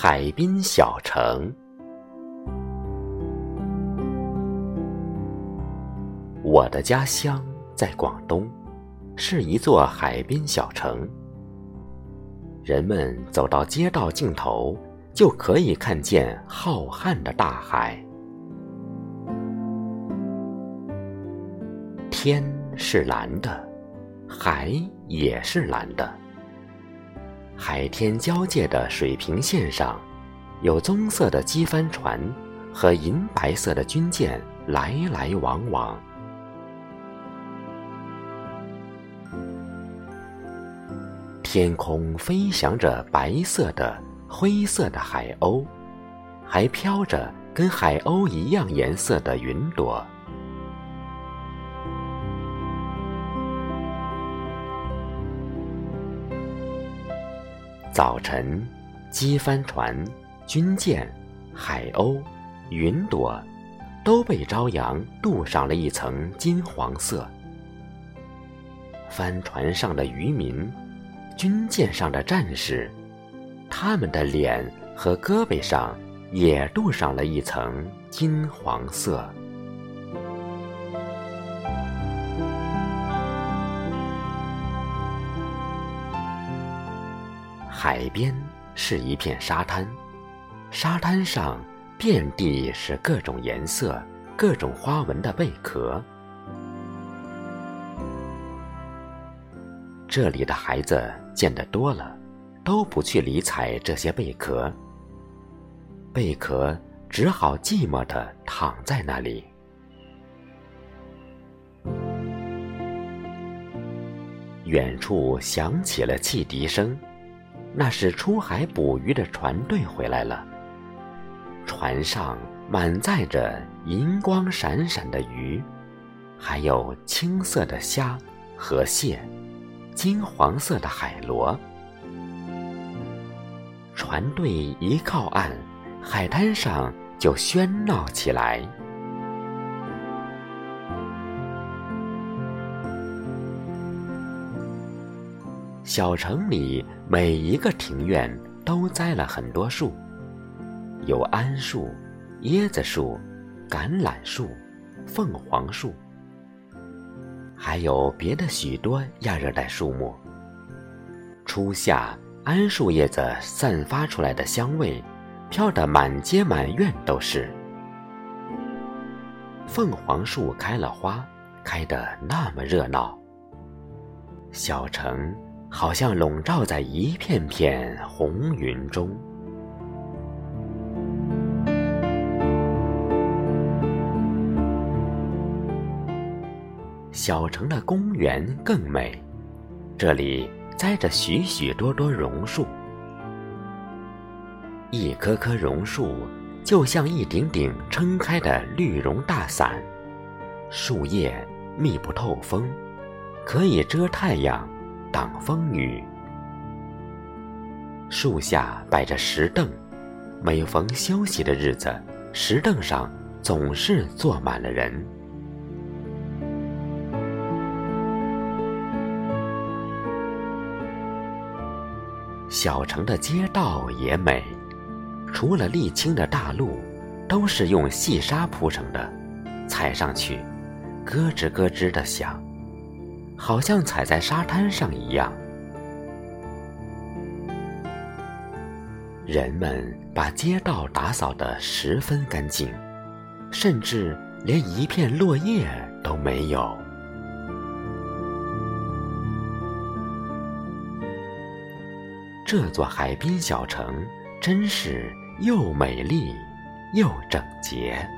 海滨小城。我的家乡在广东，是一座海滨小城。人们走到街道尽头，就可以看见浩瀚的大海。天是蓝的，海也是蓝的。海天交界的水平线上，有棕色的机帆船和银白色的军舰来来往往。天空飞翔着白色的、灰色的海鸥，还飘着跟海鸥一样颜色的云朵。早晨，机帆船、军舰、海鸥、云朵，都被朝阳镀上了一层金黄色。帆船上的渔民，军舰上的战士，他们的脸和胳膊上也镀上了一层金黄色。海边是一片沙滩，沙滩上遍地是各种颜色、各种花纹的贝壳。这里的孩子见得多了，都不去理睬这些贝壳，贝壳只好寂寞地躺在那里。远处响起了汽笛声。那是出海捕鱼的船队回来了。船上满载着银光闪闪的鱼，还有青色的虾和蟹，金黄色的海螺。船队一靠岸，海滩上就喧闹起来。小城里每一个庭院都栽了很多树，有桉树、椰子树、橄榄树、凤凰树，还有别的许多亚热带树木。初夏，桉树叶子散发出来的香味，飘得满街满院都是。凤凰树开了花，开得那么热闹。小城。好像笼罩在一片片红云中。小城的公园更美，这里栽着许许多多榕树，一棵棵榕树就像一顶顶撑开的绿绒大伞，树叶密不透风，可以遮太阳。挡风雨，树下摆着石凳，每逢休息的日子，石凳上总是坐满了人。小城的街道也美，除了沥青的大路，都是用细沙铺成的，踩上去，咯吱咯吱的响。好像踩在沙滩上一样。人们把街道打扫得十分干净，甚至连一片落叶都没有。这座海滨小城真是又美丽又整洁。